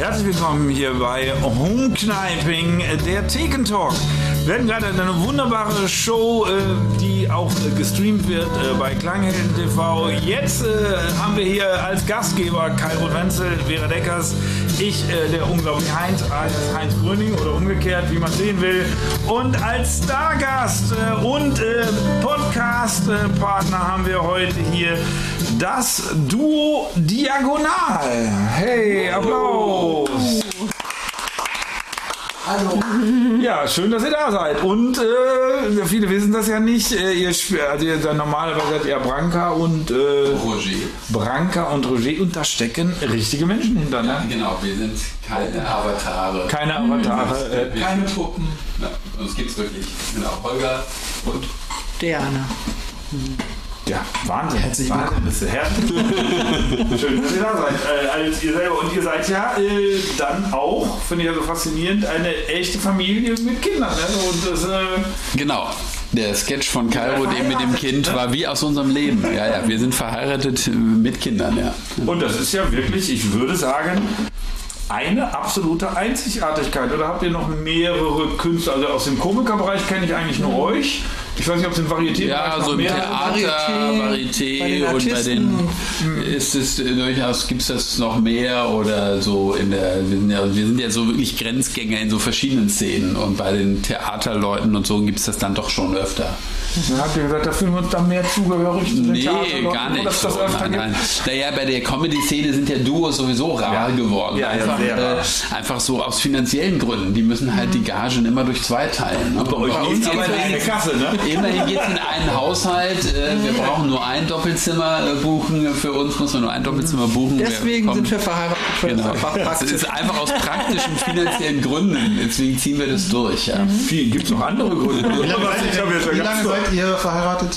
Herzlich willkommen hier bei Home Kniping, der Thekentalk. Wir hatten gerade eine wunderbare Show, äh, die auch äh, gestreamt wird äh, bei Klanghelden TV. Jetzt haben wir hier als Gastgeber Kai Wenzel, Vera Deckers, ich, der unglaubliche Heinz, als Heinz Brünning oder umgekehrt, wie man sehen will. Und als Stargast und Podcast-Partner haben wir heute hier das Duo Diagonal. Hey, Applaus! Hallo. Ja, schön, dass ihr da seid. Und äh, viele wissen das ja nicht. Äh, ihr, also ihr dann normalerweise seid ihr Branka und äh, Roger. Branka und Roger und da stecken richtige Menschen hinter. Ne? Ja, genau. Wir sind keine Avatare. Keine Avatare. Äh, keine Puppen. Ja, uns gibt es wirklich. Genau. Holger und Diana. Hm. Ja, Wahnsinn. Herzlich willkommen. Schön, dass ihr da seid. Äh, als ihr selber. Und ihr seid ja äh, dann auch, finde ich ja so faszinierend, eine echte Familie mit Kindern. Ne? Und das, äh genau. Der Sketch von Cairo, dem mit dem Kind, war wie aus unserem Leben. Ja, ja, wir sind verheiratet mit Kindern, ja. Und das ist ja wirklich, ich würde sagen, eine absolute Einzigartigkeit. Oder habt ihr noch mehrere Künstler? Also aus dem Komikerbereich kenne ich eigentlich nur euch. Ich weiß nicht, ob es im Varieté Ja, so im Theater, Varieté, Varieté und bei den ist es durchaus, gibt es das noch mehr oder so in der, wir sind, ja, wir sind ja so wirklich Grenzgänger in so verschiedenen Szenen und bei den Theaterleuten und so gibt es das dann doch schon öfter. Dann habt ihr gesagt, da fühlen wir uns dann mehr zugehörig zu den Nee, gar nicht. So. Nein, nein. Naja, bei der Comedy-Szene sind ja Duos sowieso rar ja. geworden. Ja, einfach, ja, äh, einfach so aus finanziellen Gründen. Die müssen halt die Gagen immer durch zwei teilen. Ne? Bei, bei uns aber in eine Kasse, ne? Immerhin geht es in einen Haushalt. Äh, wir brauchen nur ein Doppelzimmer äh, buchen. Für uns muss man nur ein Doppelzimmer buchen. Deswegen wir sind wir verheiratet. Genau. Das ist einfach aus praktischen finanziellen Gründen. Deswegen ziehen wir das durch. Ja. Mhm. Gibt es noch andere Gründe? Wie lange, wie lange seid ihr verheiratet?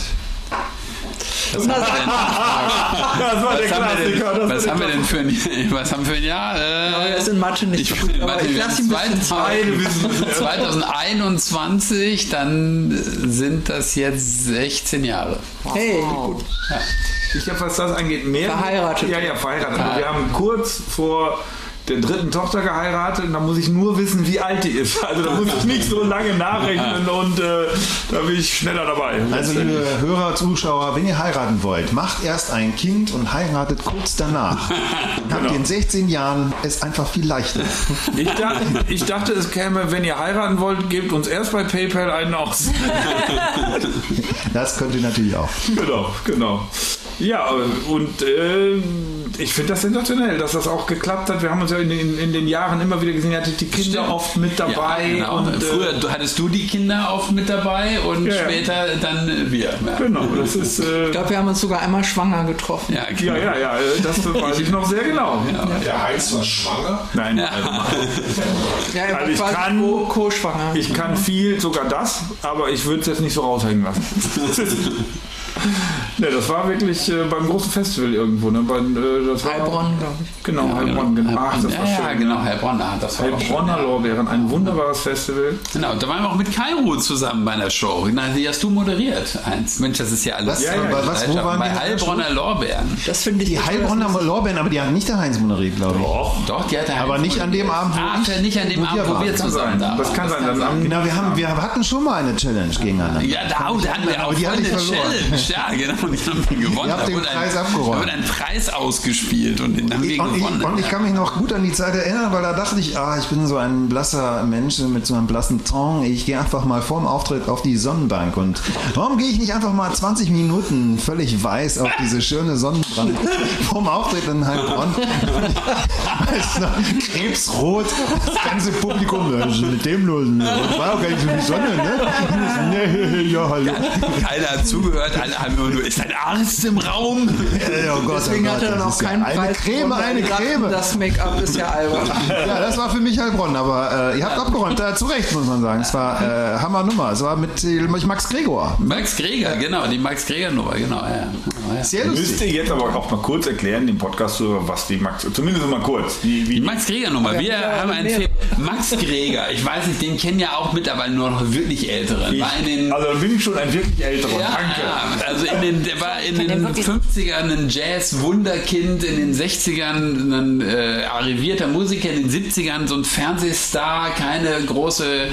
Was, das war der Klassiker. Was haben wir denn für ein, was haben wir für ein Jahr? Äh, er ist in Mathe nicht ich, gut, aber ich lasse ihn 2021, dann sind das jetzt 16 Jahre. Hey, gut. Ja. Ich habe, was das angeht, mehr. Verheiratet. Ja, ja, verheiratet. Wir haben kurz vor der dritten Tochter geheiratet und da muss ich nur wissen, wie alt die ist. Also da muss ich nicht so lange nachrechnen und äh, da bin ich schneller dabei. Also liebe Hörer, Zuschauer, wenn ihr heiraten wollt, macht erst ein Kind und heiratet kurz danach. Genau. Habt ihr in 16 Jahren es einfach viel leichter. Ich dachte, ich dachte, es käme, wenn ihr heiraten wollt, gebt uns erst bei PayPal einen aus. Das könnt ihr natürlich auch. Genau, genau. Ja, und äh, ich finde das sensationell, dass das auch geklappt hat. Wir haben uns ja in den, in den Jahren immer wieder gesehen, ihr hattet die Kinder Stimmt. oft mit dabei. Ja, genau. und, Früher äh, hattest du die Kinder oft mit dabei und ja, später dann wir. Ja. Genau, das ist. Äh, ich glaube, wir haben uns sogar einmal schwanger getroffen. Ja, genau. ja, ja, ja, das weiß ich noch sehr genau. Der Heinz war schwanger? Nein, ja. also, ja, also ich kann Co-schwanger. Ich kann viel, sogar das, aber ich würde es jetzt nicht so raushängen lassen. Ne, das war wirklich äh, beim großen Festival irgendwo. Ne? Bei, äh, das Heilbronn, glaube ich. Genau, ja, Heilbronn. Genau. Ach, das ja, war schön. Ja, genau, Heilbronn. Ah, das war Heilbronner Lorbeeren, ein wunderbares Festival. Genau, da waren wir auch mit Kairo zusammen bei einer Show. Na, die hast du moderiert. Eins. Mensch, das ist ja alles. Was, ja, ja, was, wo waren bei Heilbronner Lorbeeren. Das finde ich Die Heilbronner Lorbeeren, aber die haben nicht der Heinz moderiert, glaube ich. Doch, doch, die hat der Aber nicht an dem Abend, wo Ach, ich, nicht an dem Abend, wo wir zusammen da Das kann sein. Genau, wir, haben, wir hatten schon mal eine Challenge gegeneinander. Ja, da, hatten wir auch eine Challenge. Ja, genau, die haben wir gewonnen. Ihr habt den Preis abgeräumt. Da wurde ein Preis ausgespielt und den haben wir und gewonnen. Ich, und ich kann mich noch gut an die Zeit erinnern, weil da dachte ich, ah, ich bin so ein blasser Mensch mit so einem blassen Ton. Ich gehe einfach mal vorm Auftritt auf die Sonnenbank. Und warum gehe ich nicht einfach mal 20 Minuten völlig weiß auf diese schöne Sonnenbank vorm Auftritt in Heilbronn? Krebsrot, das ganze Publikum, mit dem los. Das war auch gar nicht so die Sonne, ne? ja, hallo. Keiner hat zugehört, alle haben nur, ist ein Arzt im Raum? Ja, oh Gott, Deswegen oh Gott, hat er dann auch keinen eine Preis. Creme, eine Creme. Das Make-up ist ja albern. Ja, das war für mich Heilbronn, aber äh, ihr habt abgeräumt, äh, zu Recht, muss man sagen. Es war äh, Hammer Nummer. Es war mit äh, Max Gregor. Max Greger, genau, die Max Greger Nummer, genau. Ja. Ja. Sehr lustig. Müsst ihr jetzt aber auch mal kurz erklären, dem Podcast, was die Max, zumindest mal kurz. Wie, wie die Max Greger Nummer. Wir ja, haben einen Film. Max Greger, ich weiß nicht, den kennen ja auch mittlerweile nur noch wirklich Ältere. Ich, also bin ich schon ein wirklich älterer. Ja, Danke. Also in den, der war in den 50ern ein Jazz-Wunderkind, in den 60ern ein äh, arrivierter Musiker, in den 70ern so ein Fernsehstar, keine große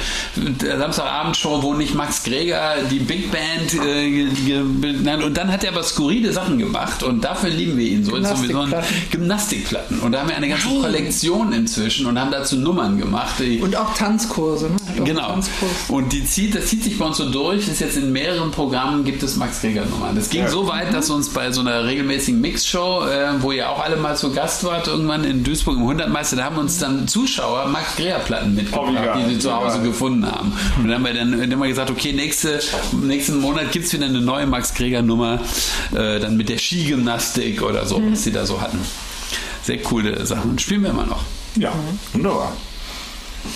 Samstagabendshow, wo nicht Max Greger die Big Band äh, und dann hat er aber skurrile Sachen gemacht und dafür lieben wir ihn so. Gymnastikplatten. Gymnastikplatten. Und da haben wir eine ganze Nein. Kollektion inzwischen und haben dazu Nummern gemacht. Und auch Tanzkurse, ne? Auch genau. Tanzkurs. Und die zieht, das zieht sich bei uns so durch, ist jetzt in mehreren Programmen gibt es Max Greger Nummern. Das ging ja. so weit, dass uns bei so einer regelmäßigen Mixshow, äh, wo ihr auch alle mal zu Gast wart, irgendwann in Duisburg im 100 Meister, da haben uns dann Zuschauer Max Greger Platten mitgebracht, oh, die sie zu Hause ja. gefunden haben. Und dann haben wir dann, dann haben wir gesagt, okay, nächste, nächsten Monat gibt es wieder eine neue Max Greger Nummer, äh, dann mit der Skigymnastik oder so, mhm. was sie da so hatten. Sehr coole Sachen. Spielen wir immer noch. Ja, wunderbar.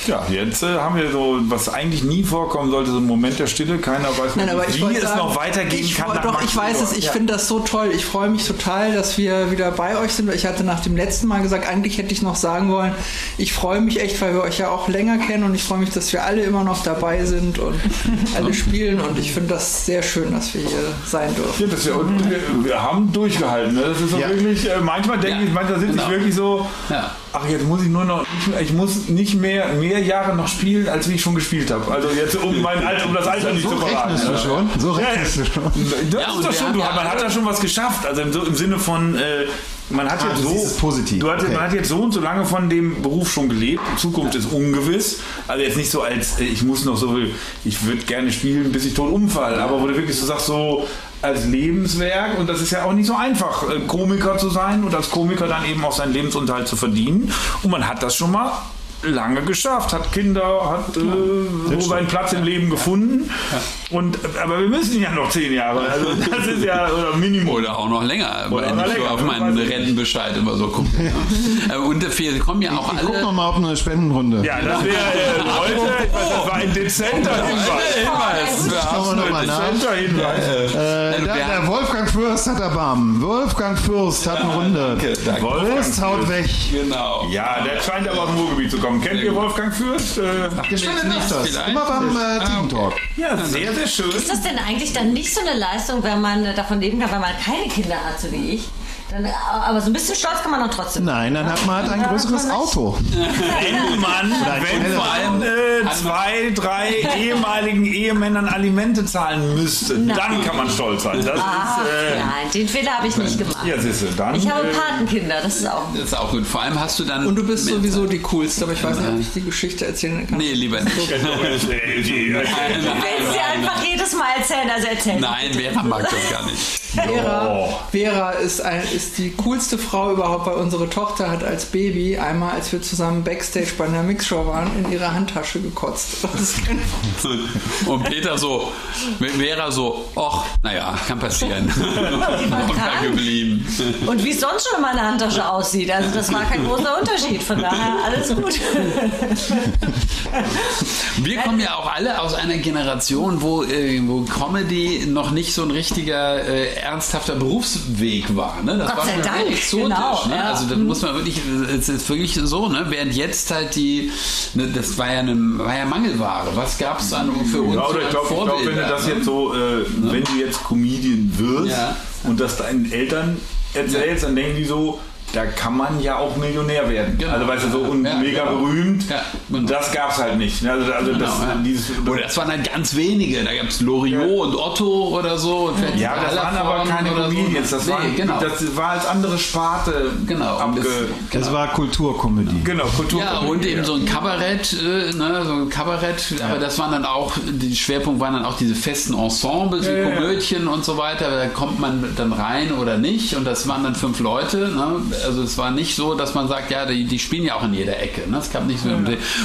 Ja, jetzt äh, haben wir so, was eigentlich nie vorkommen sollte, so ein Moment der Stille. Keiner weiß, Nein, wie es sagen, noch weitergehen ich, kann. Doch, ich weiß es. Ich ja. finde das so toll. Ich freue mich total, dass wir wieder bei euch sind. Ich hatte nach dem letzten Mal gesagt, eigentlich hätte ich noch sagen wollen, ich freue mich echt, weil wir euch ja auch länger kennen und ich freue mich, dass wir alle immer noch dabei sind und alle spielen. Und ich finde das sehr schön, dass wir hier sein dürfen. Ja, das ja, wir, wir, haben durchgehalten. Ne? Das ist so ja. wirklich, äh, manchmal denke ich, manchmal sitze genau. ich wirklich so, ach, jetzt muss ich nur noch, ich muss nicht mehr mehr Jahre noch spielen, als wie ich schon gespielt habe. Also jetzt um mein Alter, um das Alter nicht so zu verraten. Du schon? So rechnest du schon. Das ja, ist doch schon, man hat da schon was geschafft. Also im, im Sinne von äh, man hat ah, jetzt so positiv. Du hatte, okay. Man hat jetzt so und so lange von dem Beruf schon gelebt. Die Zukunft ja. ist ungewiss. Also jetzt nicht so als äh, ich muss noch so, ich würde gerne spielen, bis ich tot umfall. Aber wo du wirklich so sagst, so als Lebenswerk und das ist ja auch nicht so einfach, äh, Komiker zu sein und als Komiker dann eben auch seinen Lebensunterhalt zu verdienen. Und man hat das schon mal lange geschafft, hat Kinder, hat äh, so seinen Platz im Leben gefunden. Und, aber wir müssen ja noch zehn Jahre. Also das ist ja oder Minimum. Oder auch noch länger, oder weil ich so auf meinen Rentenbescheid immer so gucke. Ja. und wir kommen ja auch ich, alle. Guck noch mal auf eine Spendenrunde. Ja, das wäre äh, heute, das war ein dezenter Hinweis. Nochmal nach. Dezenter Hinweis. Äh, der, der, Wolfgang Fürst hat Erbarmen. Wolfgang Fürst hat eine Runde. Danke, danke. Fürst haut weg. Genau. Ja, der scheint aber aus dem Ruhrgebiet zu kommen. Kennt ihr Wolfgang Fürst? Äh, Ach, gespendet nicht das. Immer beim äh, ah, Team Talk. Ja, sehr, sehr schön. Ist das denn eigentlich dann nicht so eine Leistung, wenn man davon leben kann, wenn man keine Kinder hat, so wie ich? Dann, aber so ein bisschen stolz kann man doch trotzdem. Nein, dann hat man halt ein größeres Auto. Wenn man, wenn vor allem äh, zwei, drei ehemaligen Ehemännern Alimente zahlen müsste, nein. dann kann man stolz sein. Das Ach, ist, äh, nein, den Fehler habe ich nicht gemacht. Ja, siehste, dann, ich habe äh, Patenkinder, das ist auch. Das ist auch gut. Vor allem hast du dann. Und du bist sowieso die coolste, aber ich weiß nicht, ob ich die Geschichte erzählen kann. Nee, lieber nicht. du willst sie einfach jedes Mal erzählen, also erzählen. Nein, Vera mag das gar nicht. Vera, Vera ist, ein, ist die coolste Frau überhaupt, weil unsere Tochter hat als Baby einmal, als wir zusammen Backstage bei einer Mixshow waren, in ihre Handtasche gekotzt. Und Peter so, mit Vera so, ach, naja, kann passieren. Und geblieben. Und wie es sonst schon in meiner Handtasche aussieht. Also das war kein großer Unterschied. Von daher alles gut. Wir kommen ja auch alle aus einer Generation, wo, äh, wo Comedy noch nicht so ein richtiger äh, ernsthafter Berufsweg war. Ne? Das Gott war sei Dank. exotisch. Genau, ne? ja. Also das muss man wirklich, es ist wirklich so, ne? während jetzt halt die, ne, das war ja, eine, war ja Mangelware. Was gab es dann für uns? Ja, oder ich glaube, glaub, wenn du das jetzt so, äh, ne? wenn du jetzt Comedian wirst ja. und das deinen Eltern erzählst, ja. dann denken die so, da kann man ja auch Millionär werden. Genau. Also weißt du, so und ja, mega genau. berühmt. Ja, genau. Das gab es halt nicht. Ne? Also, also genau, das, ja. dieses, oder das waren halt ganz wenige. Da gab es Loriot und Otto oder so. Und ja, das waren aber keine Comedians. So. Das, nee, waren, genau. das war als andere Sparte. Genau. Abge das, das, war Kulturkomödie. Genau, Kulturkomödie. Ja, und eben so ein Kabarett, äh, ne, so ein Kabarett. Aber das waren dann auch, die Schwerpunkt waren dann auch diese festen Ensembles, wie Komödien und so weiter. Da kommt man dann rein oder nicht. Und das waren dann fünf Leute. Ne? Also es war nicht so, dass man sagt, ja, die, die spielen ja auch in jeder Ecke. Ne? Es gab nicht so ja.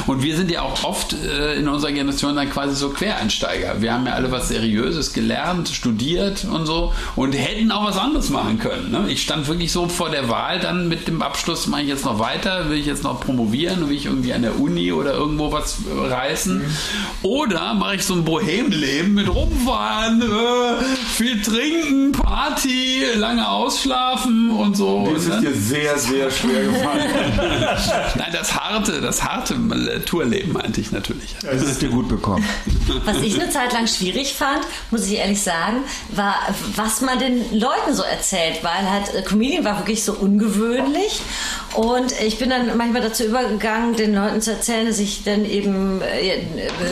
Und wir sind ja auch oft äh, in unserer Generation dann quasi so Quereinsteiger. Wir haben ja alle was Seriöses gelernt, studiert und so und hätten auch was anderes machen können. Ne? Ich stand wirklich so vor der Wahl dann mit dem Abschluss, mache ich jetzt noch weiter, will ich jetzt noch promovieren, will ich irgendwie an der Uni oder irgendwo was reißen mhm. oder mache ich so ein Bohemleben mit rumfahren, äh, viel trinken, Party, lange ausschlafen und so. Wie ist es dir sehr, sehr schwer gefallen. Nein, das harte, das harte Tourleben meinte ich natürlich. Das ist dir gut bekommen. Was ich eine Zeit lang schwierig fand, muss ich ehrlich sagen, war, was man den Leuten so erzählt, weil halt äh, Comedian war wirklich so ungewöhnlich und ich bin dann manchmal dazu übergegangen, den Leuten zu erzählen, dass ich dann eben äh,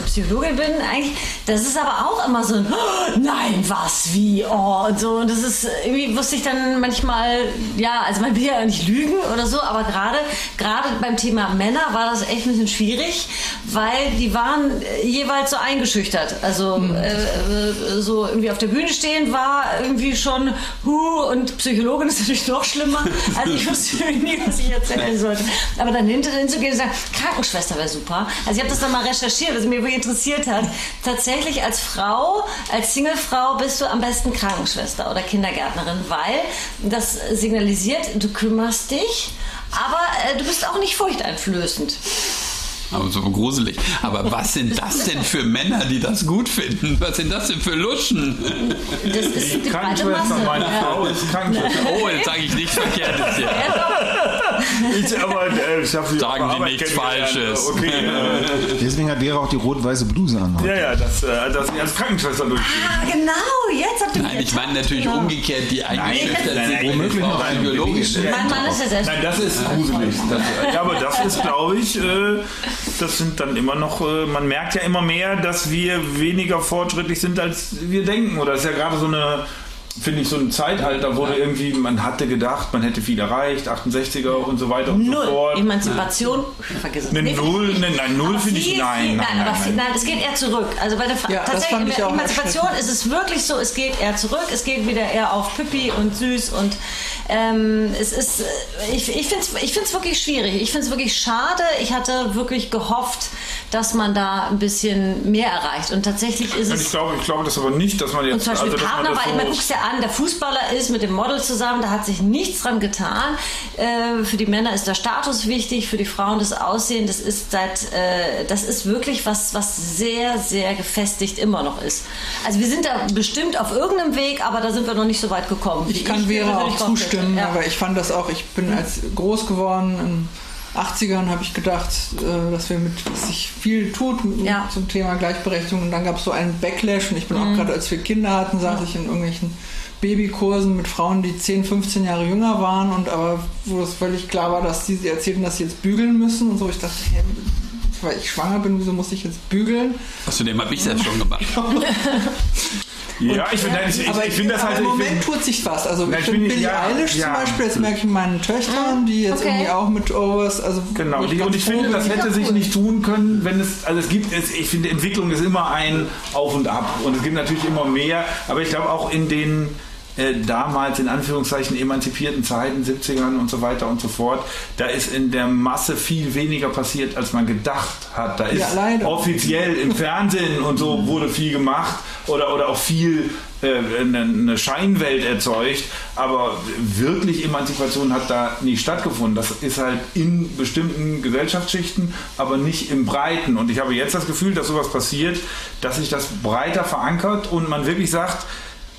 Psychologin bin eigentlich. Das ist aber auch immer so ein oh, Nein, was, wie, oh und so. Und das ist irgendwie wusste ich dann manchmal, ja, also man will ja nicht lügen oder so, aber gerade gerade beim Thema Männer war das echt ein bisschen schwierig, weil die waren jeweils so eingeschüchtert. Also mhm. äh, so irgendwie auf der Bühne stehen war irgendwie schon hu und Psychologin ist natürlich noch schlimmer. Also ich wusste nie, was ich erzählen sollte. Aber dann hinterher zu gehen und sagen, Krankenschwester wäre super. Also ich habe das dann mal recherchiert, was mich interessiert hat. Tatsächlich als Frau, als Singlefrau bist du am besten Krankenschwester oder Kindergärtnerin, weil das signalisiert, du kümmerst dich, aber äh, du bist auch nicht furchteinflößend. Aber so gruselig. Aber was sind das denn für Männer, die das gut finden? Was sind das denn für Luschen? Das ist die, die Krankenschwester, meine. Frau ist Krankenschwester. Oh, jetzt sage ich nichts Verkehrtes hier. Ich, aber, äh, ich Sagen Sie nichts Falsches. Okay, äh, Deswegen hat Vera auch die rot-weiße Bluse an. Ja, ja, dass, äh, dass sie als Krankenschwester durchgeht. Ah, genau, jetzt habt ihr Nein, ich meine natürlich genau. umgekehrt, die eingeschüchtert sind. Womöglich noch ein biologisch. Mein Mann ist ja selbst. Nein, das ist gruselig. Das, ja, aber das ist, glaube ich, äh, das sind dann immer noch, äh, man merkt ja immer mehr, dass wir weniger fortschrittlich sind, als wir denken. Oder es ist ja gerade so eine finde ich, so ein Zeitalter wurde irgendwie, man hatte gedacht, man hätte viel erreicht, 68er und so weiter und null. so fort. Emanzipation, vergiss es. Eine Null, ne, nein, Null finde ich, nein, nein, nein, nein, nein, es geht eher zurück. Also bei der ja, tatsächlich Emanzipation ist es wirklich so, es geht eher zurück, es geht wieder eher auf Pippi und süß und ähm, es ist, ich, ich finde es ich find's wirklich schwierig. Ich finde es wirklich schade. Ich hatte wirklich gehofft, dass man da ein bisschen mehr erreicht. Und tatsächlich ist es. Ich glaube, ich glaube das aber nicht, dass man jetzt. Und zum Beispiel also, Partner, weil man guckt ja an, der Fußballer ist mit dem Model zusammen, da hat sich nichts dran getan. Äh, für die Männer ist der Status wichtig, für die Frauen das Aussehen. Das ist seit, äh, das ist wirklich was, was sehr, sehr gefestigt immer noch ist. Also wir sind da bestimmt auf irgendeinem Weg, aber da sind wir noch nicht so weit gekommen. Ich kann Vera auch zustimmen, ja. aber ich fand das auch, ich bin als groß geworden 80ern habe ich gedacht, äh, dass wir mit dass sich viel tut ja. zum Thema Gleichberechtigung. Und dann gab es so einen Backlash. Und ich bin mhm. auch gerade, als wir Kinder hatten, saß ich in irgendwelchen Babykursen mit Frauen, die 10, 15 Jahre jünger waren und aber wo es völlig klar war, dass sie erzählten, dass sie jetzt bügeln müssen und so. Ich dachte, hey, weil ich schwanger bin, wieso muss ich jetzt bügeln? Außerdem habe ich das schon gemacht. Ja, ich finde ich, ich, ich find das halt. Im Moment find, tut sich was. Also ich finde Billie ja, Eilish ja. zum Beispiel, das merke ich in meinen Töchtern, die jetzt okay. irgendwie auch mit Overs. Also genau, die, und ich finde, das hätte sich nicht tun können, wenn es, also es gibt, es, ich finde, Entwicklung ist immer ein Auf und Ab und es gibt natürlich immer mehr, aber ich glaube auch in den äh, damals in Anführungszeichen emanzipierten Zeiten, 70ern und so weiter und so fort, da ist in der Masse viel weniger passiert, als man gedacht hat. Da ist ja, offiziell im Fernsehen und so wurde viel gemacht oder, oder auch viel äh, eine Scheinwelt erzeugt, aber wirklich Emanzipation hat da nicht stattgefunden. Das ist halt in bestimmten Gesellschaftsschichten, aber nicht im Breiten. Und ich habe jetzt das Gefühl, dass sowas passiert, dass sich das breiter verankert und man wirklich sagt,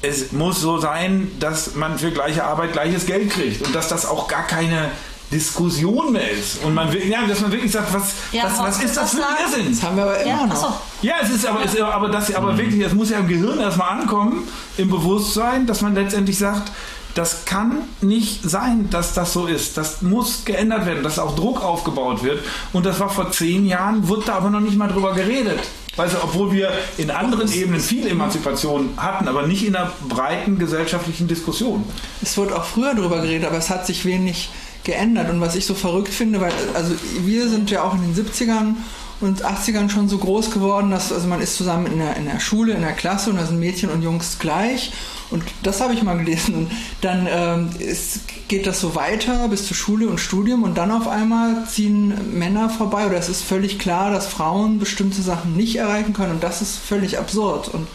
es muss so sein, dass man für gleiche Arbeit gleiches Geld kriegt und dass das auch gar keine Diskussion mehr ist. Und man will, ja, dass man wirklich sagt, was, ja, was, was ist das für ein Irrsinn? Das haben wir aber immer ja, noch. Ja, es ist aber, es ist aber, das, aber mhm. wirklich, es muss ja im Gehirn erstmal ankommen, im Bewusstsein, dass man letztendlich sagt, das kann nicht sein, dass das so ist. Das muss geändert werden, dass auch Druck aufgebaut wird. Und das war vor zehn Jahren, wurde da aber noch nicht mal drüber geredet. Weißt du, obwohl wir in anderen Ebenen viel Emanzipation hatten, aber nicht in einer breiten gesellschaftlichen Diskussion. Es wurde auch früher darüber geredet, aber es hat sich wenig geändert. Und was ich so verrückt finde, weil also wir sind ja auch in den 70ern und 80ern schon so groß geworden, dass also man ist zusammen in der, in der Schule, in der Klasse und da sind Mädchen und Jungs gleich. Und das habe ich mal gelesen. Und dann ähm, ist, geht das so weiter bis zur Schule und Studium und dann auf einmal ziehen Männer vorbei oder es ist völlig klar, dass Frauen bestimmte Sachen nicht erreichen können und das ist völlig absurd. Und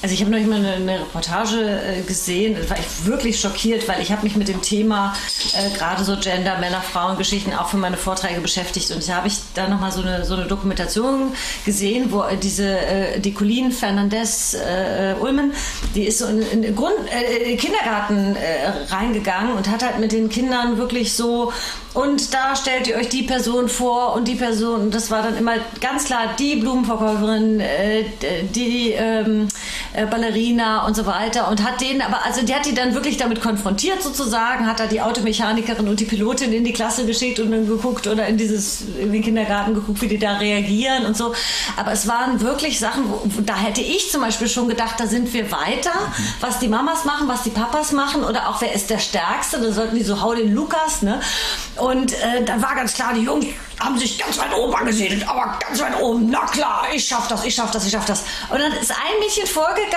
also ich habe noch mal eine, eine Reportage äh, gesehen, da war ich wirklich schockiert, weil ich habe mich mit dem Thema äh, gerade so Gender, Männer, Frauen Geschichten auch für meine Vorträge beschäftigt. Und da habe ich da noch mal so eine, so eine Dokumentation gesehen, wo äh, diese äh, die Colleen Fernandez äh, Ulmen, die ist so in, in den Grund, äh, Kindergarten äh, reingegangen und hat halt mit den Kindern wirklich so und da stellt ihr euch die Person vor und die Person, das war dann immer ganz klar die Blumenverkäuferin, äh, die ähm, äh, Ballerina und so weiter und hat denen aber, also die hat die dann wirklich damit konfrontiert sozusagen, hat da die Automechanikerin und die Pilotin in die Klasse geschickt und dann geguckt oder in dieses, in den Kindergarten geguckt, wie die da reagieren und so. Aber es waren wirklich Sachen, wo, da hätte ich zum Beispiel schon gedacht, da sind wir weiter, was die Mamas machen, was die Papas machen oder auch wer ist der Stärkste, da sollten die so, hau den Lukas, ne? Äh, dann war ganz klar, die Jungs haben sich ganz weit oben angesiedelt, aber ganz weit oben. Na klar, ich schaff das, ich schaff das, ich schaff das. Und dann ist ein Mädchen vorgegangen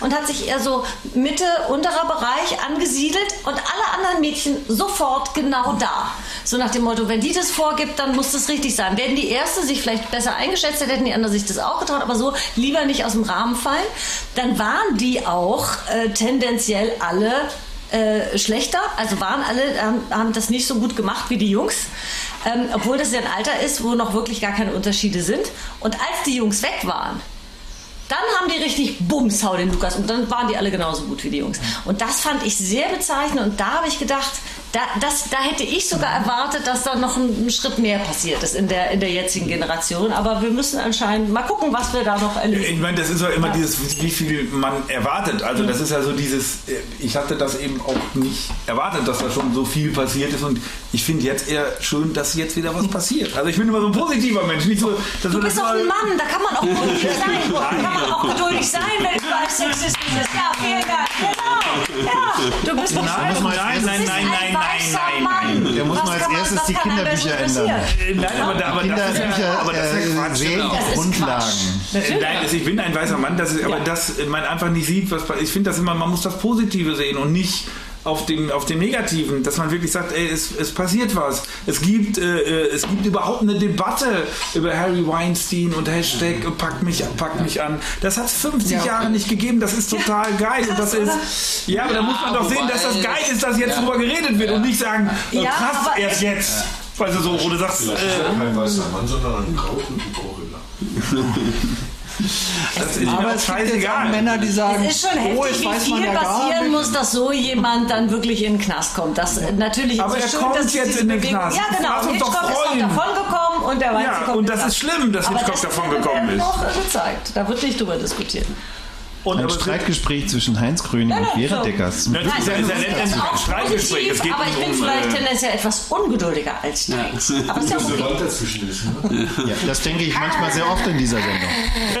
und hat sich eher so Mitte, unterer Bereich angesiedelt und alle anderen Mädchen sofort genau da. So nach dem Motto, wenn die das vorgibt, dann muss das richtig sein. Werden die Erste sich vielleicht besser eingeschätzt hätte, hätten die anderen sich das auch getraut, aber so lieber nicht aus dem Rahmen fallen. Dann waren die auch äh, tendenziell alle äh, schlechter, also waren alle, ähm, haben das nicht so gut gemacht wie die Jungs, ähm, obwohl das ja ein Alter ist, wo noch wirklich gar keine Unterschiede sind. Und als die Jungs weg waren, dann haben die richtig Bums, hau den Lukas. Und dann waren die alle genauso gut wie die Jungs. Und das fand ich sehr bezeichnend. Und da habe ich gedacht, da, das, da hätte ich sogar erwartet, dass da noch ein, ein, Schritt mehr passiert ist in der, in der jetzigen Generation. Aber wir müssen anscheinend mal gucken, was wir da noch erleben. Ich meine, das ist ja immer ja. dieses, wie viel man erwartet. Also das ist ja so dieses, ich hatte das eben auch nicht erwartet, dass da schon so viel passiert ist. Und ich finde jetzt eher schön, dass jetzt wieder was passiert. Also ich bin immer so ein positiver Mensch. Nicht so, dass du bist doch ein Mann, da kann man auch geduldig sein. Da kann man auch geduldig sein, wenn du als Sexismus ist. Ja, vielen Dank. Genau. Ja, du bist doch nein, nein, nein, nein, nein nein, nein, nein. Der muss mal als erstes die Kinderbücher ändern. Nein, aber, aber Kinderbücher aber das ist äh, sehen die Grundlagen. Nein, also ich bin ein weißer Mann, das ist, aber ja. dass man einfach nicht sieht, was ich finde das immer, man muss das Positive sehen und nicht auf dem, auf dem Negativen, dass man wirklich sagt, ey, es, es passiert was. Es gibt, äh, äh es gibt überhaupt eine Debatte über Harry Weinstein und Hashtag mhm. pack mich, pack mich an. Das hat es 50 ja, Jahre nicht gegeben. Das ist total geil. Und das ist, ja, aber da muss man doch sehen, dass das geil ist, dass jetzt ja. drüber geredet wird und nicht sagen, äh, krass, erst jetzt. Also so, du sagst. Vielleicht äh, ist ja kein weißer Mann, sondern ein Kraut und ein Gorilla. Das ist aber es gibt jetzt auch Männer, die sagen, es ist schon heftig, oh, wie viel ja passieren muss, dass so jemand dann wirklich in den Knast kommt. Das natürlich aber ist er kommt dass jetzt in den Knast. Ja, genau. Hitchcock ist noch davon gekommen und der weiß, ja, kommt und das ist schlimm, dass Hitchcock davon gekommen ist. noch gezeigt. Da wird nicht drüber diskutiert. Und ein Streitgespräch zwischen Heinz Gröning und Vera so. Deckers. Ja, das ist ja, ein Streitgespräch. Es geht aber ich bin um, vielleicht äh, tendenziell etwas ungeduldiger als ja. Aber ist ja okay. dazwischen ist, ne? ja, das denke ich manchmal sehr oft in dieser Sendung.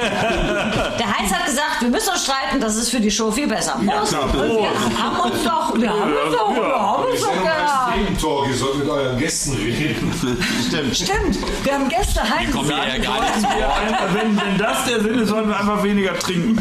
Der Heinz hat gesagt, wir müssen uns streiten, das ist für die Show viel besser. Ja, klar, wir haben uns doch, wir haben uns doch, wir haben uns doch gehabt. Talk, ihr sollt mit euren Gästen reden. Stimmt. Stimmt, wir haben Gäste, Heinz. Die kommen ja gar nicht zu Wort. Wenn, wenn das der Sinn ist, sollen wir einfach weniger trinken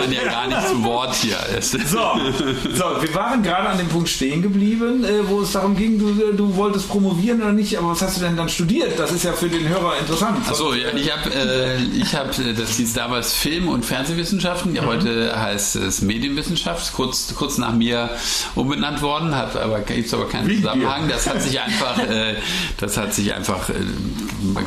man ja gar nicht zu Wort hier. So, so, wir waren gerade an dem Punkt stehen geblieben, äh, wo es darum ging, du, du wolltest promovieren oder nicht, aber was hast du denn dann studiert? Das ist ja für den Hörer interessant. Achso, ja, ich habe, äh, hab, äh, das hieß damals Film- und Fernsehwissenschaften, ja, mhm. heute heißt es Medienwissenschaft, kurz, kurz nach mir umbenannt worden, hat aber, gibt es aber keinen Wie Zusammenhang. Das hat sich einfach, äh, das hat sich einfach äh,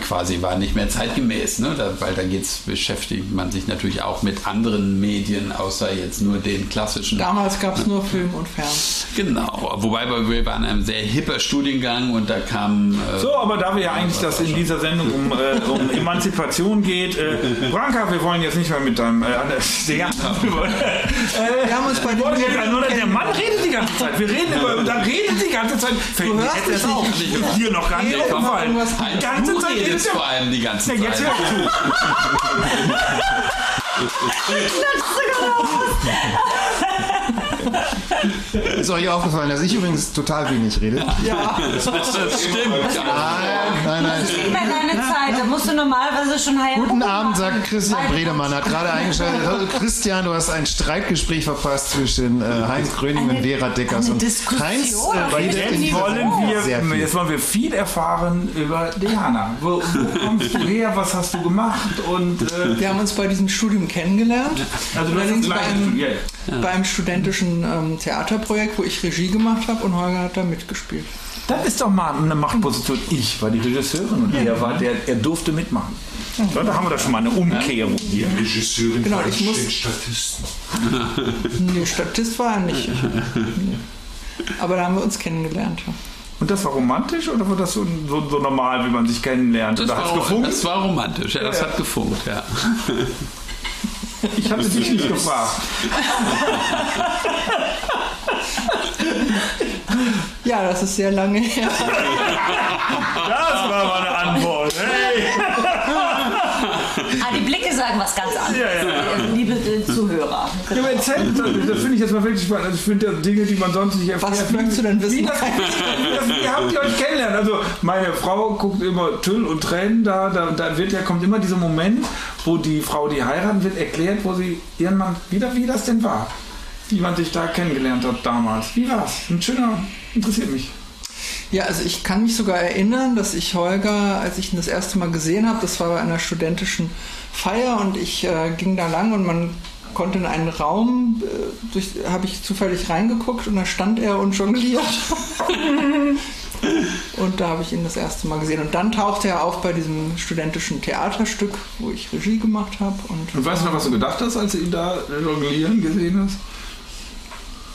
quasi, war nicht mehr zeitgemäß, ne? da, weil da geht's, beschäftigt man sich natürlich auch mit anderen Medien außer jetzt nur den klassischen. Damals gab es nur Film und Fernsehen. Genau, wobei wir waren einem sehr hipper Studiengang und da kam. Äh, so, aber da wir ja eigentlich, dass in dieser Sendung um, äh, um Emanzipation geht, äh, Branka, wir wollen jetzt nicht mehr mit deinem. Äh, wir haben uns bei nur, Der Mann redet die ganze Zeit. Wir reden über. Da redet die ganze Zeit. Du hörst es auch. Hier noch gar nicht aufgefallen. Die ganze Zeit redest vor allem die ganze Zeit. Ja, jetzt hör zu. Ist euch aufgefallen, dass ich übrigens total wenig rede? Ja, das, das stimmt. Nein, nein, nein. Nicht mehr deine Zeit, da musst du normalerweise schon heim. Guten Abend, sagt Christian Bredemann, hat gerade eingeschaltet. Also Christian, du hast ein Streitgespräch verpasst zwischen äh, Heinz Gröning und Vera Deckers. eine Und Diskussion, Heinz äh, redet jetzt in wollen, wir, jetzt wollen wir viel erfahren über Diana. Wo, wo kommst du her? Was hast du gemacht? Und äh, Wir haben uns bei diesem Studium kennengelernt. also du hast bei einem. Bei einem studentischen ähm, Theaterprojekt, wo ich Regie gemacht habe und Holger hat da mitgespielt. Das ist doch mal eine Machtposition. Ich war die Regisseurin und er war der, er durfte mitmachen. So, da haben wir doch schon mal eine Umkehrung hier. Regisseurin Genau, ich muss- den Statisten. Nee, Statist war er nicht. Aber da haben wir uns kennengelernt. ja. Und das war romantisch oder war das so, so, so normal, wie man sich kennenlernt? Das war, gefunkt? das war romantisch, ja, das hat gefunkt, ja. Ich hatte dich nicht gefragt. Ja, das ist sehr lange her. Das war mal eine Antwort. Hey. Ah, die Blicke sagen was ganz anderes, äh, liebe äh, Zuhörer. Ja, aber erzähl, das, das finde ich jetzt mal wirklich spannend. Also ich finde ja Dinge, die man sonst nicht erfährt. Was möchtest du denn wissen? Wie, das, wie, das, wie habt ihr euch kennengelernt? Also meine Frau guckt immer Tüll und Tränen da, da, da wird ja, kommt immer dieser Moment, wo die Frau, die heiraten wird, erklärt, wo sie ihren Mann, wieder wie das denn war. Wie man sich da kennengelernt hat damals. Wie war's? Ein schöner, interessiert mich. Ja, also ich kann mich sogar erinnern, dass ich Holger, als ich ihn das erste Mal gesehen habe, das war bei einer studentischen Feier und ich äh, ging da lang und man konnte in einen Raum, äh, habe ich zufällig reingeguckt und da stand er und jongliert. und da habe ich ihn das erste Mal gesehen. Und dann tauchte er auf bei diesem studentischen Theaterstück, wo ich Regie gemacht habe. Und, Und weißt du noch, was du gedacht hast, als du ihn da jonglieren gesehen hast?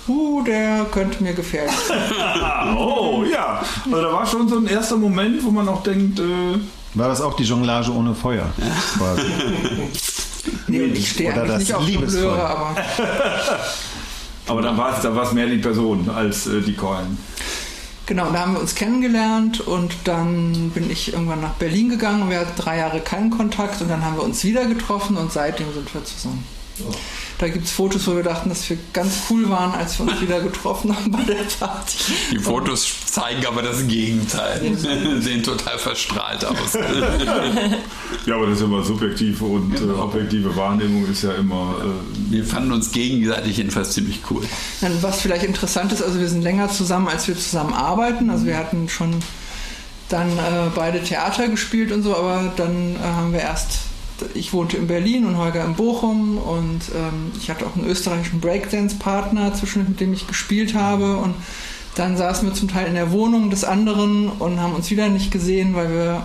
uh, der könnte mir gefährlich sein. Oh, ja. Also da war schon so ein erster Moment, wo man auch denkt, äh, War das auch die Jonglage ohne Feuer? Quasi. Nee, ich stehe Oder eigentlich das nicht auf. Jongleure, aber aber dann war es da war's mehr die Person als äh, die Keulen. Genau, da haben wir uns kennengelernt und dann bin ich irgendwann nach Berlin gegangen und wir hatten drei Jahre keinen Kontakt und dann haben wir uns wieder getroffen und seitdem sind wir zusammen. Da gibt es Fotos, wo wir dachten, dass wir ganz cool waren, als wir uns wieder getroffen haben bei der Party. Die Fotos zeigen aber das Gegenteil. Sehen total verstrahlt aus. Ja, aber das ist immer subjektive und äh, objektive Wahrnehmung ist ja immer. Äh, Wir fanden uns gegenseitig jedenfalls ziemlich cool. Dann, was vielleicht interessant ist, also wir sind länger zusammen, als wir zusammen arbeiten. Also wir hatten schon dann äh, beide Theater gespielt und so, aber dann äh, haben wir erst, ich wohnte in Berlin und Holger in Bochum und ähm, ich hatte auch einen österreichischen Breakdance-Partner, zwischen mit dem ich gespielt habe und dann saßen wir zum Teil in der Wohnung des anderen und haben uns wieder nicht gesehen, weil wir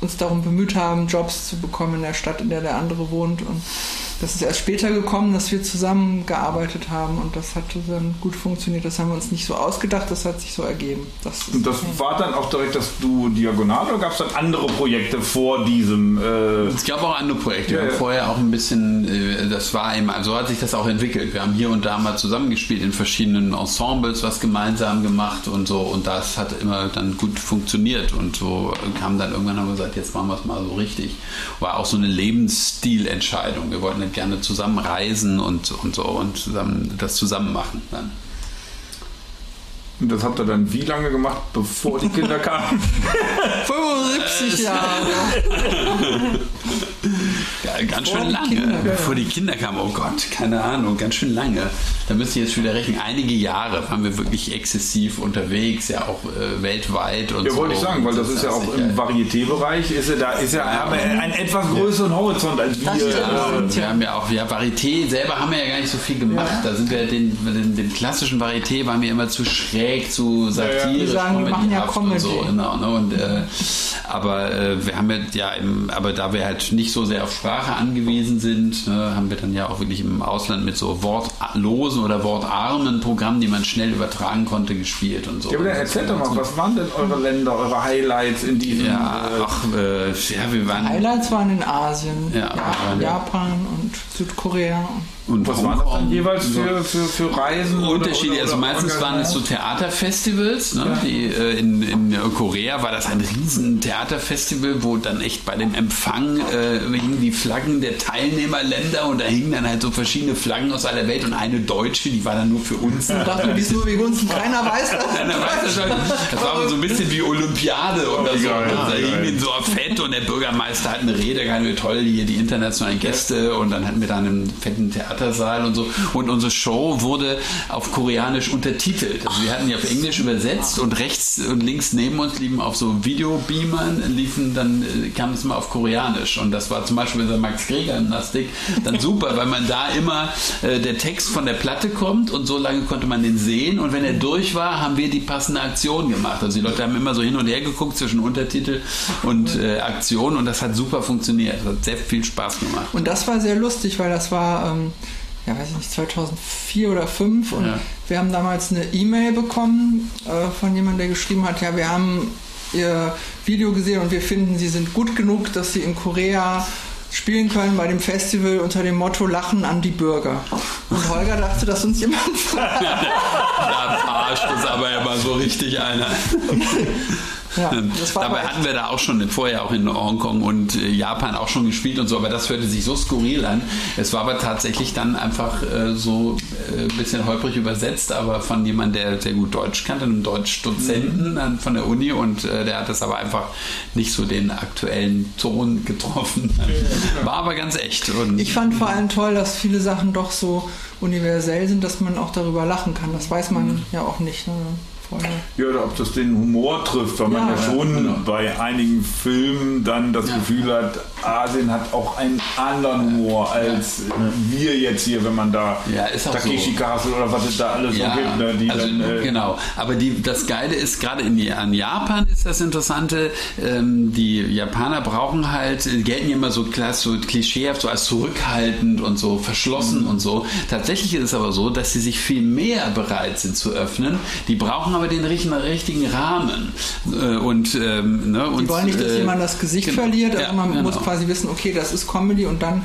uns darum bemüht haben, Jobs zu bekommen in der Stadt, in der der andere wohnt. Und das ist erst später gekommen, dass wir zusammengearbeitet haben und das hat dann gut funktioniert. Das haben wir uns nicht so ausgedacht, das hat sich so ergeben. Das und das war dann auch direkt das Duo Diagonal oder gab es dann andere Projekte vor diesem? Äh, Es gab auch andere Projekte. Wir Ja, haben ja. vorher auch ein bisschen, äh, das war eben, so hat sich das auch entwickelt. Wir haben hier und da mal zusammengespielt in verschiedenen Ensembles, was gemeinsam gemacht und so. Und das hat immer dann gut funktioniert. Und so kam dann irgendwann, haben wir gesagt, jetzt machen wir es mal so richtig. War auch so eine Lebensstilentscheidung. Wir wollten halt gerne zusammen reisen und, und so und zusammen, das zusammen machen dann. und das habt ihr dann wie lange gemacht, bevor die Kinder kamen? 75 Jahre. Ja, ganz schön lange. Kinder- Bevor die Kinder kamen, oh Gott, keine Ahnung, ganz schön lange. Da müsst ihr jetzt wieder rechnen. Einige Jahre waren wir wirklich exzessiv unterwegs, ja auch äh, weltweit und Ja, so. wollte ich sagen, weil das ist ja auch hat im Varieté-Bereich, ist ja da ist ja, haben wir einen etwas größeren Horizont als wir. Das. Ja, äh, wir haben ja auch, ja, Varieté selber haben wir ja gar nicht so viel gemacht. Da sind wir den, den, den klassischen Varieté waren wir immer zu schräg, zu satirisch, Wir sagen, wir machen ja und so. Genau, ne? und, äh, aber äh, wir haben ja, ja im, aber da wir halt nicht so sehr auf Sprache angewiesen sind, ne, haben wir dann ja auch wirklich im Ausland mit so wortlosen oder wortarmen Programmen, die man schnell übertragen konnte, gespielt und so. Ja, aber dann erzählt doch mal, was waren denn eure Länder, eure Highlights in diesem... Ja, äh, ach, äh, ja, wir waren Highlights waren in Asien, Ja, Ja, waren wir. Japan und Südkorea. Und was waren das dann jeweils für, für, für Reisen? Unterschiede. oder- Also oder meistens waren es so Theaterfestivals. Ne? Die, äh, in, in Korea war das ein riesen Theaterfestival, wo dann echt bei dem Empfang äh, hingen die Flaggen der Teilnehmerländer und da hingen dann halt so verschiedene Flaggen aus aller Welt und eine deutsche, die war dann nur für uns. Ich dachte, die ist nur wegen uns und keiner weiß das. Keiner weiß das, schon. das war aber so ein bisschen wie Olympiade oder so. geil, da geil. hing in so fett und der Bürgermeister hat eine Rede, ganz toll, hier die internationalen Gäste und dann hatten wir da einen fetten Theatersaal und so. Und unsere Show wurde auf Koreanisch untertitelt. Also wir hatten die auf Englisch übersetzt und rechts und links neben uns liefen auf so Videobeamern, liefen dann, äh, kam es mal auf Koreanisch. Und das war zum Beispiel bei der Max Greger Gymnastik dann super, weil man da immer äh, der Text von der Platte kommt und so lange konnte man den sehen. Und wenn er durch war, haben wir die passende Aktion gemacht. Also die Leute haben immer so hin und her geguckt zwischen Untertitel und äh, Aktion und das hat super funktioniert. Das hat sehr viel Spaß gemacht. Und das war sehr lustig, weil das war, ähm, ja weiß ich nicht, 2004 oder 2005 und Ja. wir haben damals eine E-Mail bekommen äh, von jemandem, der geschrieben hat, ja, wir haben ihr Video gesehen und wir finden, sie sind gut genug, dass sie in Korea spielen können bei dem Festival unter dem Motto Lachen an die Bürger. Und Holger dachte, dass uns jemand fragt. Da verarscht es aber immer so richtig einer. Ja, war Dabei hatten wir da auch schon vorher auch in Hongkong und äh, Japan auch schon gespielt und so, aber das hörte sich so skurril an. Es war aber tatsächlich dann einfach äh, so äh, ein bisschen holprig übersetzt, aber von jemandem, der sehr gut Deutsch kannte, einem Deutschdozenten dann von der Uni und äh, der hat das aber einfach nicht so den aktuellen Ton getroffen. War aber ganz echt. Und Ich fand vor allem toll, dass viele Sachen doch so universell sind, dass man auch darüber lachen kann. Das weiß man ja auch nicht. Ne? Vorher. Ja, oder ob das den Humor trifft, weil man Ja, ja schon genau. bei einigen Filmen dann das Ja. Gefühl hat, Asien hat auch einen anderen Humor als wir jetzt hier, wenn man da Ja, Takeshi so. Castle oder was es da alles Ja, so gibt. Ne, die also, dann, äh, genau. Aber die, das Geile ist, gerade in an Japan ist das Interessante, ähm, die Japaner brauchen halt, äh, gelten ja immer so, klass, so klischeehaft, so als zurückhaltend und so verschlossen Mhm. und so. Tatsächlich ist es aber so, dass sie sich viel mehr bereit sind zu öffnen. Die brauchen aber den richtigen, richtigen Rahmen. Äh, und, ähm, ne, Die und, wollen nicht, dass äh, jemand das Gesicht genau. verliert, also Ja, man genau. muss quasi wissen, okay, das ist Comedy und dann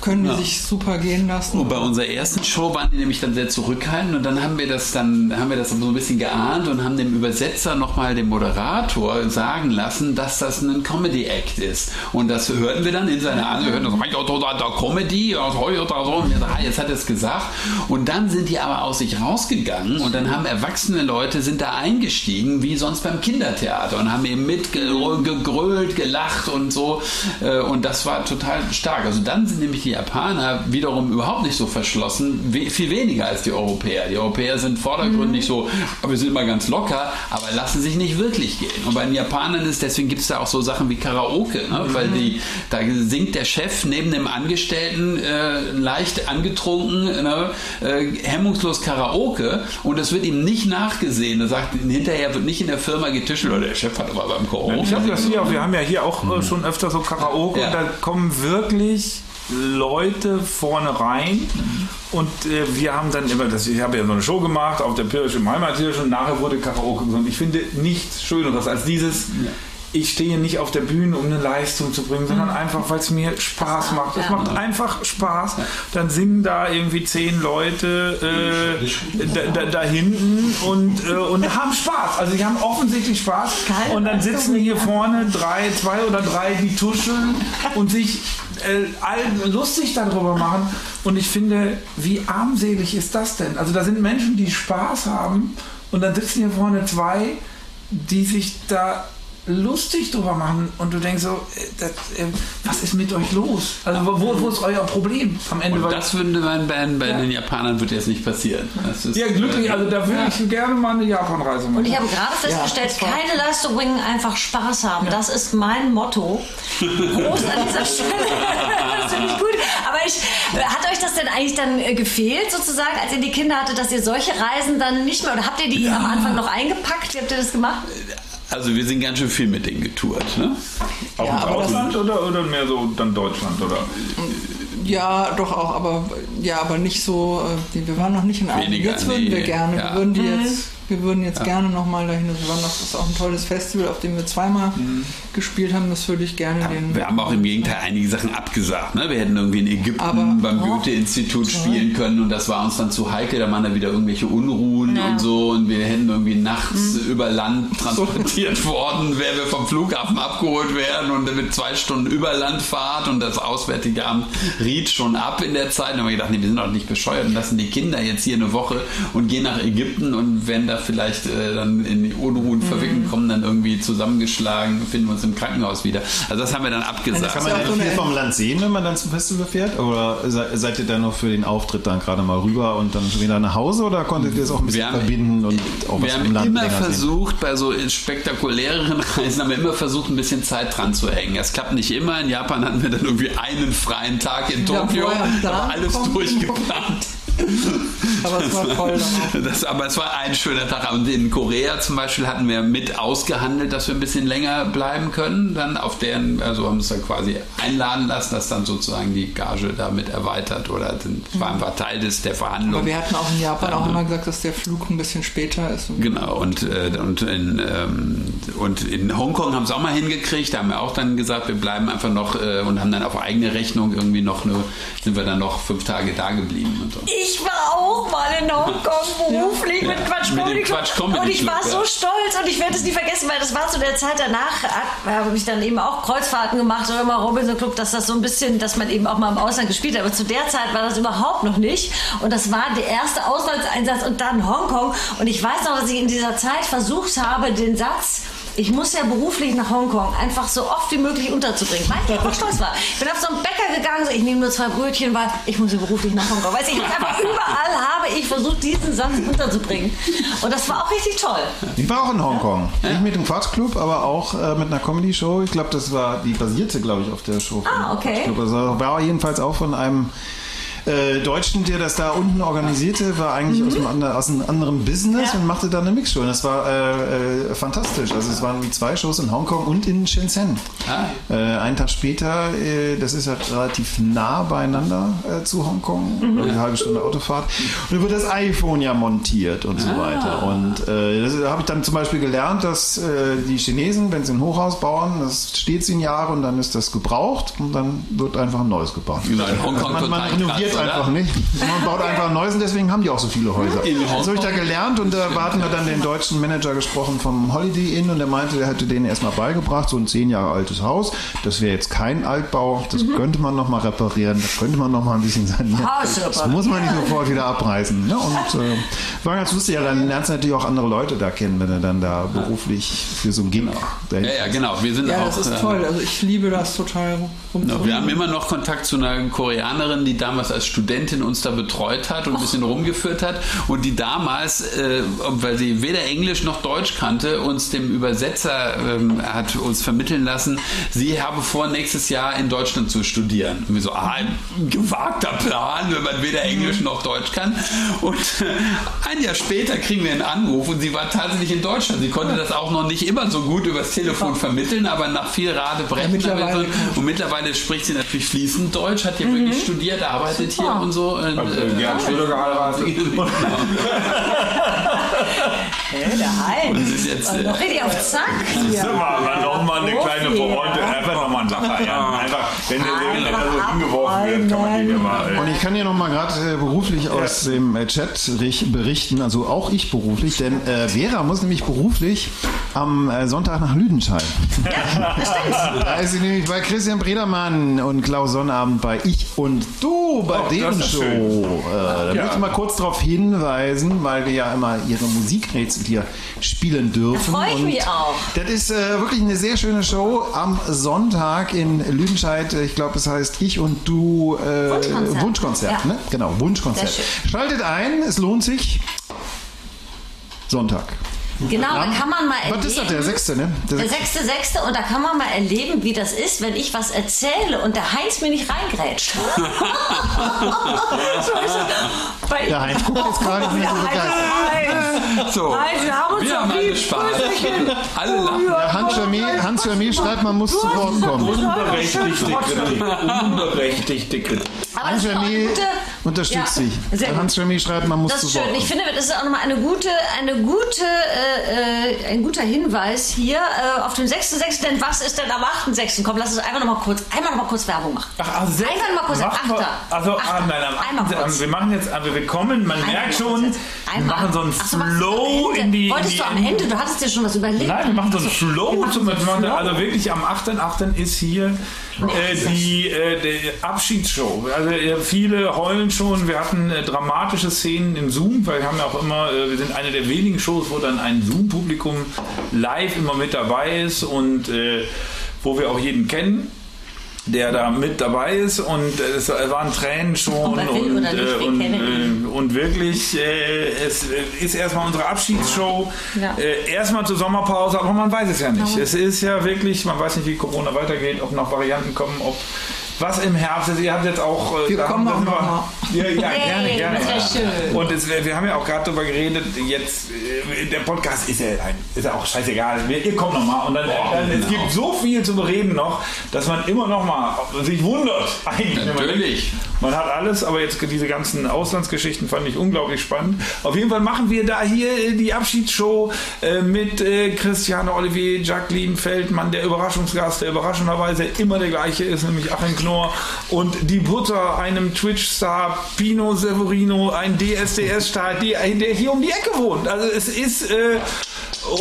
können die Ja. sich super gehen lassen. Und bei unserer ersten Show waren die nämlich dann sehr zurückhaltend und dann haben wir das dann haben wir das so ein bisschen geahnt und haben dem Übersetzer nochmal dem Moderator sagen lassen, dass das ein Comedy Act ist. Und das hörten wir dann in seiner Art, wir hörten so, "Ja, da, da, da Comedy, ja, so, ja, da, so." und jetzt hat er es gesagt. Und dann sind die aber aus sich rausgegangen und dann haben erwachsene Leute sind da eingestiegen, wie sonst beim Kindertheater und haben eben mitgegrölt, gelacht und so. Äh, Und das war total stark. Also dann sind nämlich die Japaner wiederum überhaupt nicht so verschlossen, we viel weniger als die Europäer. Die Europäer sind vordergründig so, aber wir sind immer ganz locker, aber lassen sich nicht wirklich gehen. Und bei den Japanern ist, deswegen gibt es da auch so Sachen wie Karaoke, ne? weil die, da singt der Chef neben dem Angestellten äh, leicht angetrunken, ne? äh, hemmungslos Karaoke und es wird ihm nicht nachgesehen. Er sagt, hinterher wird nicht in der Firma getuschelt, oder der Chef hat aber beim Karaoke. Ich habe das auch, wir haben ja hier auch äh, schon öfter so Karaoke Ja. und da kommen wirklich Leute vorne rein und äh, wir haben dann immer, das, ich habe ja so eine Show gemacht auf der Pirsch im Heimathirsch und nachher wurde Karaoke gesungen. Ich finde nichts Schöneres als dieses, ich stehe nicht auf der Bühne, um eine Leistung zu bringen, sondern einfach, weil es mir Spaß macht. Es Ja. macht einfach Spaß. Dann singen da irgendwie zehn Leute äh, da, da, da hinten und, äh, und haben Spaß. Also die haben offensichtlich Spaß. Und dann sitzen hier vorne drei, zwei oder drei, die tuscheln und sich äh, allen lustig darüber machen. Und ich finde, wie armselig ist das denn? Also da sind Menschen, die Spaß haben und dann sitzen hier vorne zwei, die sich da lustig drüber machen und du denkst so, äh, das, äh, was ist mit euch los? Also wo, wo ist euer Problem am Ende? Und das würde man bei, bei Ja. den Japanern wird jetzt nicht passieren. Das ist, ja, glücklich, also da würde ich gerne mal eine Japanreise machen. Und ich habe gerade festgestellt, war- keine Leistung bringen, einfach Spaß haben. Das ist mein Motto. Prost an dieser Stelle. das finde ich gut. Aber ich, hat euch das denn eigentlich dann äh, gefehlt, sozusagen, als ihr die Kinder hattet, dass ihr solche Reisen dann nicht mehr, oder habt ihr die am Anfang noch eingepackt? Wie habt ihr das gemacht? Also wir sind ganz schön viel mit denen getourt. Ne? Auch Ja, das- Ausland oder, oder mehr so dann Deutschland? Oder? Ja, doch auch, aber ja, aber nicht so. Äh, wir waren noch nicht in Asien. Weniger, Jetzt würden nee, wir gerne. ja. Wir würden die jetzt wir würden jetzt ja. gerne nochmal dahin. Das ist auch ein tolles Festival, auf dem wir zweimal mhm. gespielt haben. Das würde ich gerne ja, den. Wir haben auch im Gegenteil einige Sachen abgesagt. Ne? Wir hätten irgendwie in Ägypten Aber, beim oh, Goethe-Institut spielen können und das war uns dann zu heikel. Da waren da wieder irgendwelche Unruhen ja. und so und wir hätten irgendwie nachts mhm. über Land transportiert so. worden, wer wir vom Flughafen abgeholt werden und mit zwei Stunden Überlandfahrt und das Auswärtige Amt riet schon ab in der Zeit. Da haben wir gedacht, nee, wir sind doch nicht bescheuert und lassen die Kinder jetzt hier eine Woche und gehen nach Ägypten und wenn da vielleicht äh, dann in die Unruhen mhm. verwickelt kommen, dann irgendwie zusammengeschlagen, finden wir uns im Krankenhaus wieder. Also das haben wir dann abgesagt. Kann man denn viel vom Land sehen, wenn man dann zum Festival fährt? Oder seid ihr dann noch für den Auftritt dann gerade mal rüber und dann wieder nach Hause oder konntet ihr es auch ein bisschen haben, verbinden und auch was wir haben Land immer versucht, sehen? bei so spektakuläreren Reisen haben wir immer versucht, ein bisschen Zeit dran zu hängen. Es klappt nicht immer. In Japan hatten wir dann irgendwie einen freien Tag in Tokio, ja, aber alles durchgeplant. aber es war voll das, aber es war ein schöner Tag. Und in Korea zum Beispiel hatten wir mit ausgehandelt, dass wir ein bisschen länger bleiben können. Dann auf deren, also haben uns dann quasi einladen lassen, dass dann sozusagen die Gage damit erweitert oder das war einfach Teil des, der Verhandlung. Aber wir hatten auch in Japan auch immer gesagt, dass der Flug ein bisschen später ist. Genau, und, äh, und, in, ähm, und in Hongkong haben sie auch mal hingekriegt. Da haben wir auch dann gesagt, wir bleiben einfach noch äh, und haben dann auf eigene Rechnung irgendwie noch eine, sind wir dann noch fünf Tage da geblieben. Und so. Ich ich war auch mal in Hongkong beruflich ja. mit Quatsch mit dem Quatsch Comedy Und ich war so stolz und ich werde es nie vergessen, weil das war zu der Zeit danach, habe ich dann eben auch Kreuzfahrten gemacht oder mal Robinson Club, dass das so ein bisschen, dass man eben auch mal im Ausland gespielt hat. Aber zu der Zeit war das überhaupt noch nicht. Und das war der erste Auslandseinsatz und dann Hongkong. Und ich weiß noch, dass ich in dieser Zeit versucht habe, den Satz, ich muss ja beruflich nach Hongkong einfach so oft wie möglich unterzubringen. Weil ich einfach stolz war. Ich bin auf so einen Bäcker gegangen, so, ich nehme nur zwei Brötchen, weil ich muss ja beruflich nach Hongkong. Weiß ich einfach überall habe ich versucht, diesen Satz unterzubringen. Und das war auch richtig toll. Ich war auch in Hongkong. Ja. Nicht mit dem Quatschclub, aber auch äh, mit einer Comedy-Show. Ich glaube, das war, die basierte, glaube ich, auf der Show. Ah, okay. Also war jedenfalls auch von einem äh, Deutschen, der das da unten organisierte, war eigentlich mhm. aus, einem, aus, einem, anderen Business ja. und machte da eine Mixshow. Und das war äh, äh, fantastisch. Also es waren zwei Shows in Hongkong und in Shenzhen. Ah. Äh, einen Tag später, äh, das ist halt relativ nah beieinander äh, zu Hongkong, mhm. eine halbe Stunde Autofahrt. Und da wird das iPhone ja montiert und so ah. weiter. Und da habe ich dann zum Beispiel gelernt, dass die Chinesen, wenn sie ein Hochhaus bauen, das steht zehn Jahre und dann ist das gebraucht und dann wird einfach ein neues gebaut. Genau, in Hongkong man, man renoviert einfach nicht. Man baut einfach Neues und deswegen haben die auch so viele Häuser. Das habe ich da gelernt und da hatten wir dann den deutschen Manager gesprochen vom Holiday Inn und der meinte, der hätte denen erstmal beigebracht, so ein zehn Jahre altes Haus. Das wäre jetzt kein Altbau, das mhm. könnte man noch mal reparieren, das könnte man noch mal ein bisschen sanieren. Das muss man nicht sofort wieder abreißen. Ne? Und äh, war ganz lustig, ja, dann lernst du natürlich auch andere Leute da kennen, wenn du dann da beruflich für so ein Gig genau. Ja, ja, genau. Wir sind ja, auch, das ist toll. Also ich liebe das total. Genau, wir haben immer noch Kontakt zu einer Koreanerin, die damals als Studentin uns da betreut hat und ein bisschen rumgeführt hat und die damals, äh, weil sie weder Englisch noch Deutsch kannte, uns dem Übersetzer ähm, hat uns vermitteln lassen, sie habe vor, nächstes Jahr in Deutschland zu studieren. Und wir so, ah, ein gewagter Plan, wenn man weder Englisch noch Deutsch kann. Und äh, ein Jahr später kriegen wir einen Anruf und sie war tatsächlich in Deutschland. Sie konnte das auch noch nicht immer so gut übers Telefon vermitteln, aber nach viel Radebrechen. Ja, mittlerweile und mittlerweile spricht sie natürlich fließend Deutsch, hat hier mhm. wirklich studiert, arbeitet hier und so. Und, äh, ja, Schröder geheiratet. Hä, der Heinz. Jetzt, äh, noch richtig auf Zack hier. Mal, noch mal eine kleine Verräumte, einfach nochmal ein Lacher. Ja. Einfach, wenn der so hingeworfen wird, kann man den mal. Und ich kann hier nochmal gerade äh, beruflich aus dem äh, Chat berichten, also auch ich beruflich, denn äh, Vera muss nämlich beruflich am äh, Sonntag nach Lüdenscheid. Ja, stimmt. Da ist sie nämlich bei Christian Bredermann und Klaus Sonnabend bei Ich und Du bei oh, deren Show. Äh, da ja. möchte ich mal kurz darauf hinweisen, weil wir ja immer ihre Musikrätsel hier spielen dürfen. Da freue ich mich auch. Das ist äh, wirklich eine sehr schöne Show am Sonntag in Lüdenscheid. Ich glaube, es heißt Ich und Du äh, Wunschkonzert. Wunschkonzert ja. ne? Genau, Wunschkonzert. Schaltet ein, es lohnt sich. Sonntag. Genau, da kann man mal erleben. Was ist das, der sechste, ne? Der, der sechste, sechste. Und da kann man mal erleben, wie das ist, wenn ich was erzähle und der Heinz mir nicht reingrätscht. so der Heinz guckt jetzt gerade nicht so begeistert. So, Heinz, wir haben uns wir haben alle Spaß. alle lachen. Ja, Hans Hans Vermeer schreibt, man muss zu Wort kommen. Unberechtigte Kritik. Unberechtigte Kritik. Eine gute, unterstützt Ja, dich. Hans Remy schreibt, man muss Das zu ist Wort schön. Ich kommen. finde, das ist auch nochmal eine gute, eine gute, äh, ein guter Hinweis hier äh, auf den 6.6. Denn was ist denn am 8.6.? Komm, lass uns einfach nochmal kurz, einmal nochmal kurz Werbung machen. Ach, also Einfach mal kurz, machen wir- Achter. Also, ah, Achter. nein, am Einmal 8. kurz. wir machen jetzt, aber wir kommen, man Einmal merkt schon, wir machen so einen Ach so, Flow in die. Wolltest du am Ende? Du hattest dir schon was überlegt. Nein, wir machen so einen wir Flow machen zum so einen. Flow. Also wirklich am 8.8. ist hier äh, die, äh, die Abschiedsshow. Also viele heulen schon. Wir hatten äh, dramatische Szenen im Zoom, weil wir haben ja auch immer, äh, wir sind eine der wenigen Shows, wo dann ein Zoom-Publikum live immer mit dabei ist und äh, wo wir auch jeden kennen der da mit dabei ist und äh, es waren Tränen schon und, äh, und, äh, und wirklich äh, es äh, ist erstmal unsere Abschiedsshow. Ja. erstmal zur Sommerpause aber man weiß es ja nicht. Es ist ja wirklich man weiß nicht wie Corona weitergeht ob noch Varianten kommen ob was im Herbst ist, ihr habt jetzt auch. äh, Wir kommen auch noch Ja, ja, Hey, gerne, gerne. das wär schön. Und es, wir haben ja auch gerade darüber geredet, jetzt, äh, der Podcast ist ja, ein, ist ja auch scheißegal. Wir, ihr kommt nochmal und dann, dann es gibt so viel zu bereden noch, dass man immer noch mal sich wundert. Eigentlich, man Natürlich. Man hat alles, aber jetzt diese ganzen Auslandsgeschichten fand ich unglaublich spannend. Auf jeden Fall machen wir da hier äh, die Abschiedsshow äh, mit äh, Christiane Olivier, Jacqueline Feldmann, der Überraschungsgast, der überraschenderweise immer der gleiche ist, nämlich Achim Knorr und die Butter, einem Twitch-Star, Pino Severino, ein DSDS-Star, der hier um die Ecke wohnt. Also es ist äh,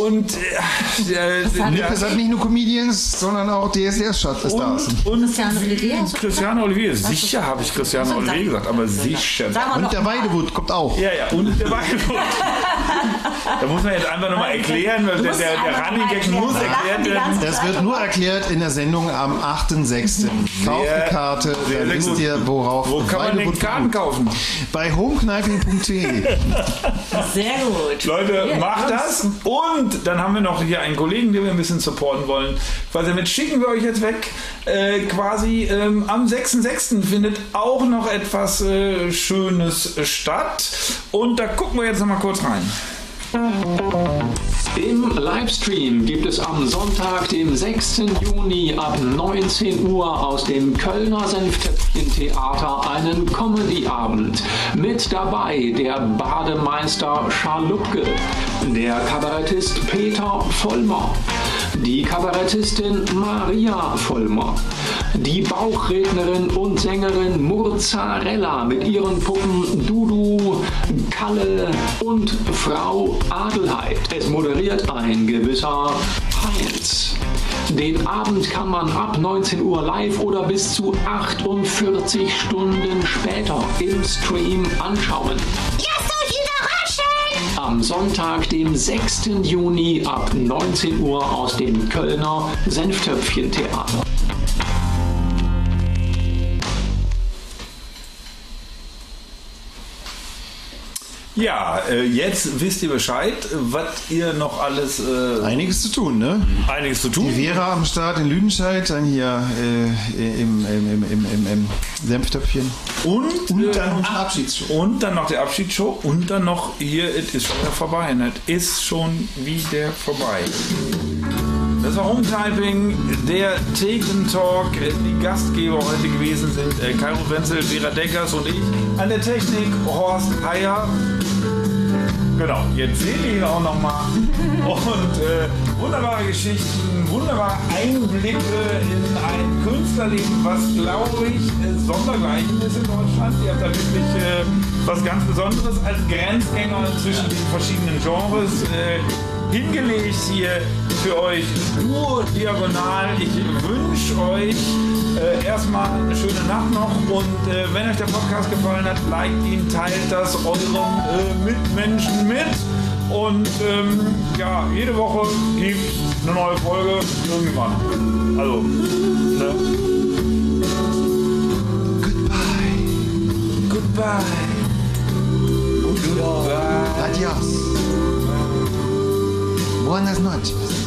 und äh, Nippes hat nicht nur Comedians, sondern auch DSDS-Stars. und, und Christiane Olivier, Christiane Olivier, sicher habe ich so, Olivier sag- gesagt, aber sicher. Und der. Weidewut kommt auch. Ja, ja, und der Weidewood. da muss man jetzt einfach nochmal erklären, weil der, der, der Running Gag erklären. muss erklärt werden. Das wird nur erklärt in der Sendung am 8.6. Kauft die Karte, sehr, dann sehr wisst gut. ihr, worauf Wo kann man den Weidewut Karten kaufen? Bei homekneiping.de. Sehr gut. Leute, Ja, macht das. Und dann haben wir noch hier einen Kollegen, den wir ein bisschen supporten wollen. Weil damit schicken wir euch jetzt weg. Äh, quasi ähm, am 6.6. findet auch noch etwas äh, Schönes statt. Und da gucken wir jetzt noch mal kurz rein. Im Livestream gibt es am Sonntag, dem 6. Juni ab 19 Uhr aus dem Kölner Senftöpfchen-Theater einen Comedy-Abend. Mit dabei der Bademeister Scharlupke, der Kabarettist Peter Vollmer, die Kabarettistin Maria Vollmer, die Bauchrednerin und Sängerin Murzarella mit ihren Puppen Dudu, Kalle und Frau Adelheid. Es moderiert ein gewisser Heinz. Den Abend kann man ab 19 Uhr live oder bis zu 48 Stunden später im Stream anschauen. Lasst euch überraschen! Am Sonntag, dem 6. Juni ab 19 Uhr aus dem Kölner Senftöpfchen-Theater. Ja, äh, jetzt wisst ihr Bescheid, was ihr noch alles äh, Einiges zu tun, ne? einiges zu tun. Die Vera am Start in Lüdenscheid, dann hier äh, im, im, im, im, im, Senftöpfchen. Und, Und äh, dann unsere Abschiedsshow. Und dann noch die Abschiedsshow und dann noch hier, es ist schon wieder vorbei. Ne? Es ist schon wieder vorbei. Das war Hometyping, der Taken Talk. Äh, Die Gastgeber heute gewesen sind Kairo Wenzel, Vera Deckers und ich. An der Technik Horst Heyer. Genau, jetzt seht ihr ihn auch nochmal. Und äh, wunderbare Geschichten, wunderbare Einblicke in ein Künstlerleben, was glaube ich äh, sondergleichen ist in Deutschland. Ihr habt da wirklich äh, was ganz Besonderes als Grenzgänger zwischen den verschiedenen Genres äh, hingelegt hier für euch nur diagonal. Ich wünsche euch äh, erstmal eine schöne Nacht noch und äh, wenn euch der Podcast gefallen hat, liked ihn, teilt das euren äh, Mitmenschen mit und ähm, ja, jede Woche gibt eine neue Folge irgendwann. Also, ne? Goodbye. Goodbye. Goodbye. Adios. Buenas noches.